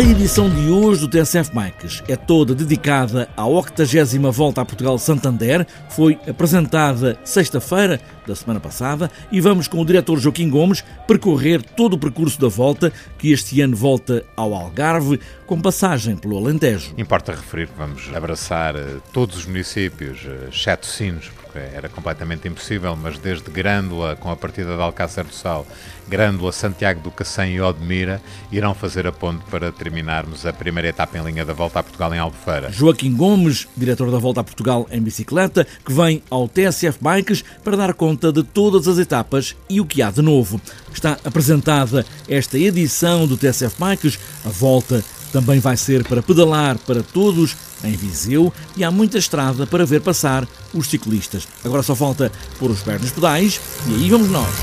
A edição de hoje do TSF Bikes é toda dedicada à 80 Volta a Portugal Santander. Foi apresentada sexta-feira da semana passada e vamos com o diretor Joaquim Gomes percorrer todo o percurso da volta, que este ano volta ao Algarve, com passagem pelo Alentejo. Importa referir que vamos abraçar eh, todos os municípios, eh, exceto Sinos, porque era completamente impossível, mas desde Grândola, com a partida de Alcácer do Sal, Grândola, Santiago do Cacém e Odmira, irão fazer a ponte para terminarmos a primeira etapa em linha da Volta a Portugal em Albufeira. Joaquim Gomes, diretor da Volta a Portugal em bicicleta, que vem ao TSF Bikes para dar conta de todas as etapas e o que há de novo. Está apresentada esta edição do TSF Bikes, a volta também vai ser para pedalar para todos em Viseu e há muita estrada para ver passar os ciclistas. Agora só falta pôr os pés nos pedais e aí vamos nós.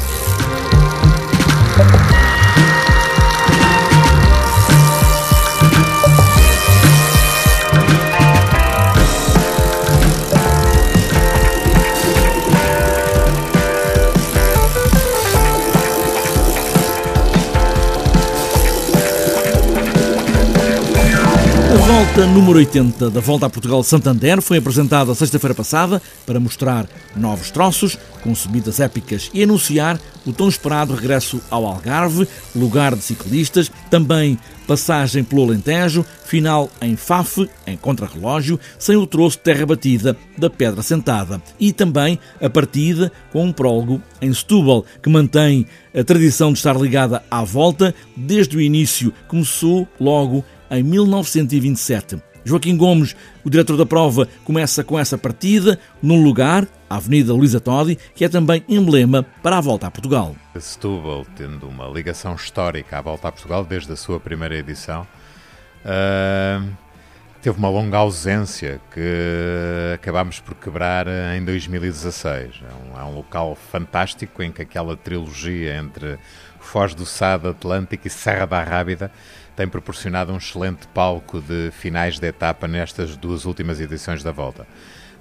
Volta número 80 da Volta a Portugal Santander. Foi apresentada sexta-feira passada para mostrar novos troços, com subidas épicas e anunciar o tão esperado regresso ao Algarve, lugar de ciclistas, também passagem pelo Alentejo, final em Faf, em contrarrelógio, sem o troço de terra batida da Pedra Sentada. E também a partida com um prólogo em Setúbal, que mantém a tradição de estar ligada à volta desde o início, começou logo em 1927. Joaquim Gomes, o diretor da prova, começa com essa partida num lugar, a Avenida Luísa Todi, que é também emblema para a volta a Portugal. Setúbal, tendo uma ligação histórica à volta a Portugal desde a sua primeira edição, uh, teve uma longa ausência que acabámos por quebrar em 2016. É um, é um local fantástico em que aquela trilogia entre Foz do Sado, Atlântico e Serra da Rábida tem proporcionado um excelente palco de finais de etapa nestas duas últimas edições da volta.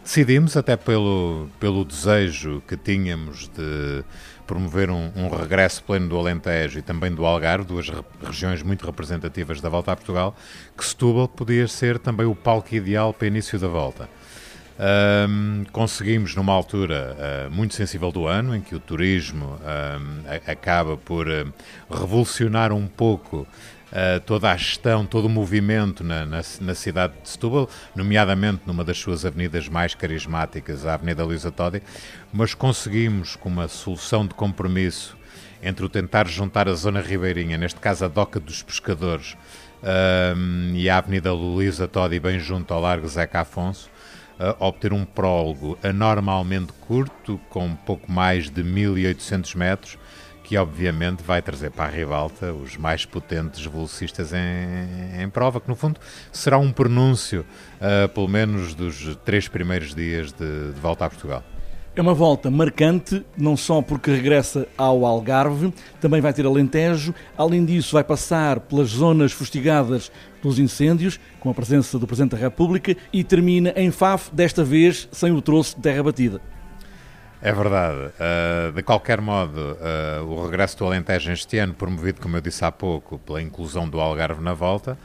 Decidimos, até pelo, pelo desejo que tínhamos de promover um, um regresso pleno do Alentejo e também do Algarve, duas re regiões muito representativas da volta a Portugal, que Setúbal podia ser também o palco ideal para início da volta. Um, conseguimos, numa altura uh, muito sensível do ano, em que o turismo um, acaba por uh, revolucionar um pouco uh, toda a gestão, todo o movimento na, na, na, cidade de Setúbal, nomeadamente numa das suas avenidas mais carismáticas, a Avenida Luísa Todi, mas conseguimos, com uma solução de compromisso entre o tentar juntar a zona ribeirinha, neste caso a Doca dos Pescadores, e a Avenida Luísa Todi, bem junto ao Largo Zeca Afonso, uh, obter um prólogo anormalmente curto, com pouco mais de 1800 metros, que obviamente vai trazer para a ribalta os mais potentes velocistas em, em prova, que no fundo será um pronúncio, uh, pelo menos, dos três primeiros dias de, de volta a Portugal. É uma volta marcante, não só porque regressa ao Algarve, também vai ter Alentejo. Além disso, vai passar pelas zonas fustigadas pelos incêndios, com a presença do Presidente da República, e termina em Faf, desta vez sem o troço de terra batida. É verdade. Uh, de qualquer modo, uh, o regresso do Alentejo este ano, promovido, como eu disse há pouco, pela inclusão do Algarve na volta,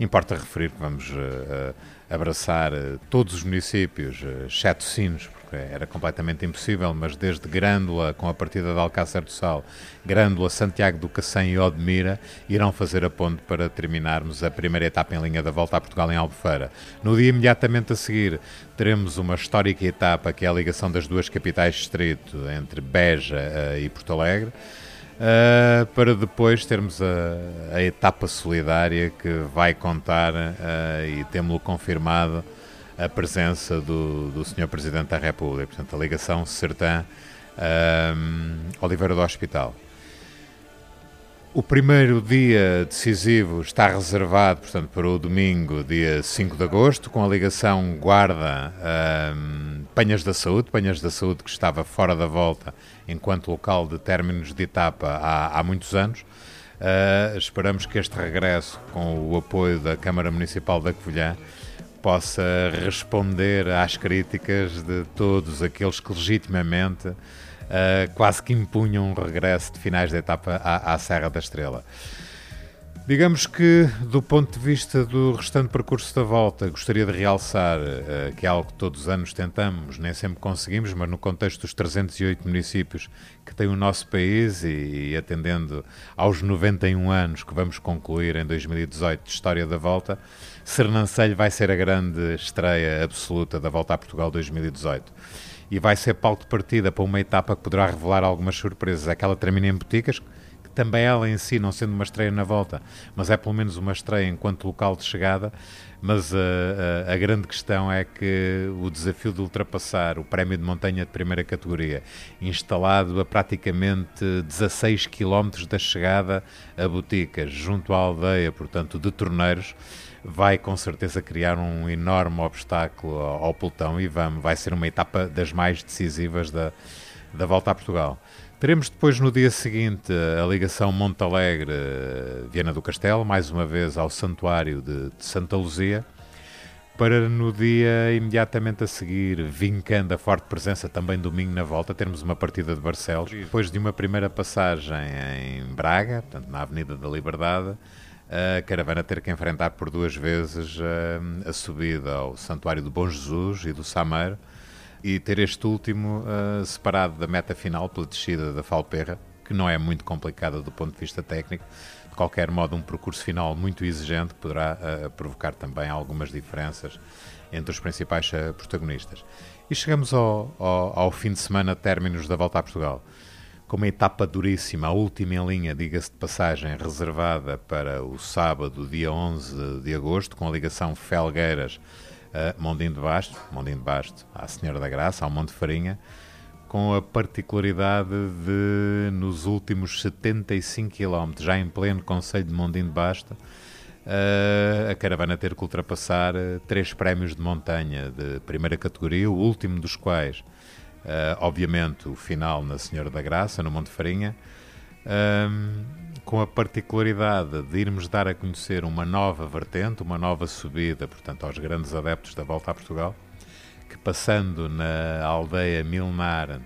importa referir que vamos uh, abraçar todos os municípios, exceto Sinos, era completamente impossível, mas desde Grândola, com a partida de Alcácer do Sal, Grândola, Santiago do Cacém e Odmira, irão fazer a ponte para terminarmos a primeira etapa em linha da volta a Portugal em Albufeira. No dia imediatamente a seguir, teremos uma histórica etapa que é a ligação das duas capitais distrito, entre Beja uh, e Porto Alegre. Uh, para depois termos a, a, etapa solidária que vai contar, uh, e temos-lo confirmado, a presença do, do Sr. Presidente da República, portanto, a ligação Sertã um, Oliveira do Hospital. O primeiro dia decisivo está reservado, portanto, para o domingo, dia 5 de agosto, com a ligação Guarda um, da Saúde, Penhas da Saúde que estava fora da volta enquanto local de términos de etapa há, há muitos anos. Uh, esperamos que este regresso, com o apoio da Câmara Municipal da Covilhã, possa responder às críticas de todos aqueles que legitimamente uh, quase que impunham um regresso de finais da etapa à, à Serra da Estrela. Digamos que, do ponto de vista do restante percurso da volta, gostaria de realçar uh, que é algo que todos os anos tentamos, nem sempre conseguimos, mas no contexto dos 308 municípios que tem o nosso país e, e atendendo aos 91 anos que vamos concluir em 2018 de História da Volta, Sernancelho vai ser a grande estreia absoluta da Volta a Portugal 2018 e vai ser palco de partida para uma etapa que poderá revelar algumas surpresas. Aquela termina em Boticas, também ela em si, não sendo uma estreia na volta, mas é pelo menos uma estreia enquanto local de chegada. Mas a, a, a, grande questão é que o desafio de ultrapassar o prémio de montanha de primeira categoria, instalado a praticamente 16 km da chegada a Boticas, junto à aldeia, portanto, de Torneiros, vai com certeza criar um enorme obstáculo ao, ao pelotão e vamos, vai ser uma etapa das mais decisivas da, da volta a Portugal. Teremos depois no dia seguinte a ligação Montalegre-Viana do Castelo, mais uma vez ao Santuário de, de, Santa Luzia, para no dia imediatamente a seguir, vincando a forte presença também domingo na volta, termos uma partida de Barcelos. Depois de uma primeira passagem em Braga, portanto na Avenida da Liberdade, a caravana ter que enfrentar por duas vezes a, a subida ao Santuário do Bom Jesus e do Sameiro, e ter este último uh, separado da meta final pela descida da Falperra, que não é muito complicada do ponto de vista técnico. De qualquer modo, um percurso final muito exigente poderá uh, provocar também algumas diferenças entre os principais uh, protagonistas. E chegamos ao, ao, ao, fim de semana términos da Volta a Portugal, com uma etapa duríssima, a última em linha, diga-se de passagem, reservada para o sábado, dia 11 de agosto, com a ligação Felgueiras uh, Mondinho de Basto, Mondinho de Basto à Senhora da Graça, ao Monte Farinha, com a particularidade de, nos últimos 75 km, já em pleno Conselho de Mondinho de Basto, uh, a caravana ter que ultrapassar uh, três prémios de montanha de primeira categoria, o último dos quais, uh, obviamente, o final na Senhora da Graça, no Monte Farinha, com a particularidade de irmos dar a conhecer uma nova vertente, uma nova subida, portanto, aos grandes adeptos da volta a Portugal, que passando na aldeia milenar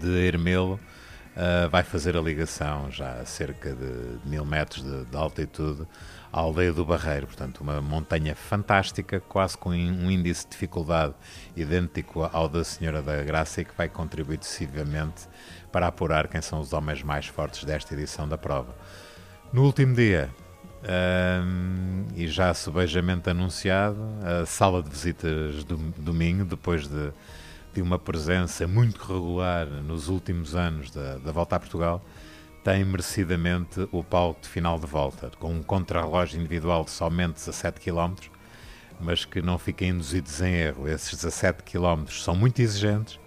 de Hermelo, uh, vai fazer a ligação já a cerca de mil metros de, de, altitude à aldeia do Barreiro, portanto, uma montanha fantástica, quase com um índice de dificuldade idêntico ao da Senhora da Graça e que vai contribuir decisivamente para apurar quem são os homens mais fortes desta edição da prova. No último dia, um, e já subejamente anunciado, a sala de visitas do domingo, depois de, uma presença muito regular nos últimos anos da, da volta a Portugal, tem merecidamente o palco de final de volta, com um contrarrelógio individual de somente 17 km, mas que não fiquem induzidos em erro. Esses 17 km são muito exigentes,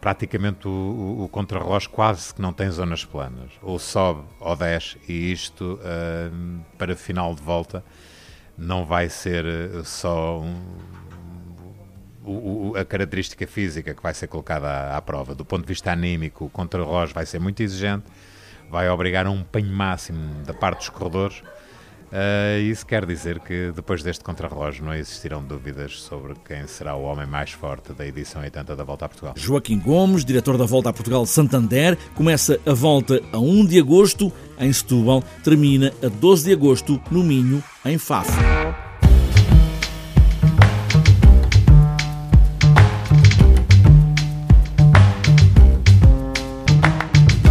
praticamente o, o, o contrarrelógio quase que não tem zonas planas, ou sobe ou desce, e isto uh, para final de volta não vai ser eh, só um, o, a característica física que vai ser colocada à, à, prova. Do ponto de vista anímico, o contrarrelógio vai ser muito exigente, vai obrigar a um empenho máximo da parte dos corredores Uh, isso quer dizer que depois deste contrarrelógio não existirão dúvidas sobre quem será o homem mais forte da edição 80 da Volta a Portugal. Joaquim Gomes, diretor da Volta a Portugal Santander, começa a volta a 1 de agosto em Setúbal, termina a 12 de agosto no Minho, em Faf.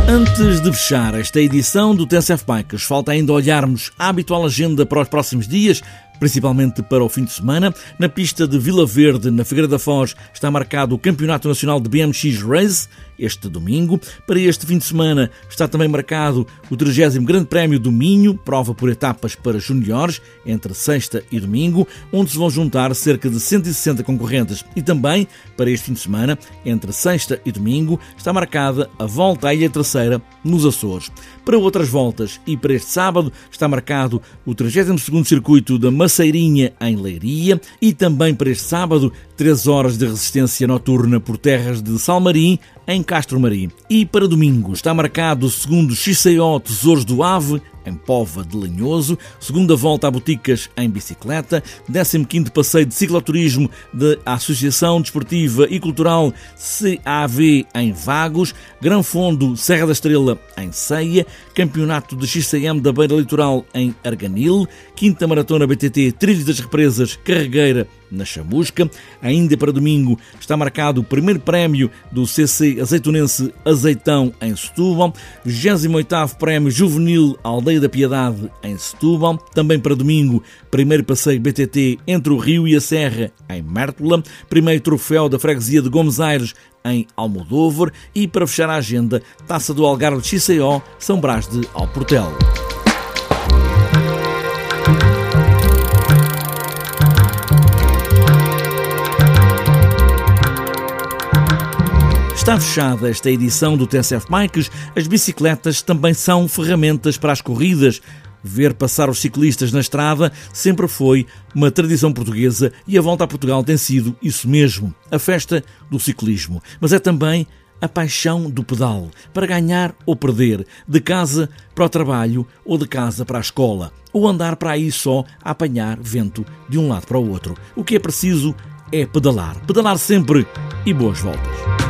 Antes de fechar esta edição do TSF Bikes, falta ainda olharmos a habitual agenda para os próximos dias, principalmente para o fim de semana. Na pista de Vila Verde, na Figueira da Foz, está marcado o Campeonato Nacional de BMX Race este domingo. Para este fim de semana está também marcado o 30 Grande Prémio do Minho, prova por etapas para juniores, entre sexta e domingo, onde se vão juntar cerca de 160 concorrentes. E também, para este fim de semana, entre sexta e domingo, está marcada a volta à Ilha Terceira, nos Açores. Para outras voltas e para este sábado está marcado o 32º Circuito da Maceirinha, em Leiria, e também para este sábado, 3 horas de resistência noturna por terras de Salmarim, em Castro Marim. E para domingo está marcado o segundo XCO Tesouros do Ave, em Pova de Lanhoso, segunda volta a boticas em bicicleta, 15º passeio de cicloturismo da Associação Desportiva e Cultural CAV em Vagos, Gran Fundo Serra da Estrela em Ceia, Campeonato de XCM da Beira Litoral em Arganil, Quinta Maratona BTT Trilhos das Represas Carregueira na Chamusca. Ainda para domingo está marcado o primeiro prémio do CC Azeitonense Azeitão em Setúbal, 28º Prémio Juvenil Aldeia da Piedade em Setúbal. Também para domingo, primeiro passeio BTT entre o Rio e a Serra em Mértola, primeiro troféu da freguesia de Gomes Aires em Almodóvar e para fechar a agenda, Taça do Algarve XCO São Brás de Alportel. Está fechada esta edição do TSF Bikes. As bicicletas também são ferramentas para as corridas. Ver passar os ciclistas na estrada sempre foi uma tradição portuguesa e a volta a Portugal tem sido isso mesmo, a festa do ciclismo. Mas é também a paixão do pedal, para ganhar ou perder, de casa para o trabalho ou de casa para a escola, ou andar para aí só a apanhar vento de um lado para o outro. O que é preciso é pedalar. Pedalar sempre e boas voltas.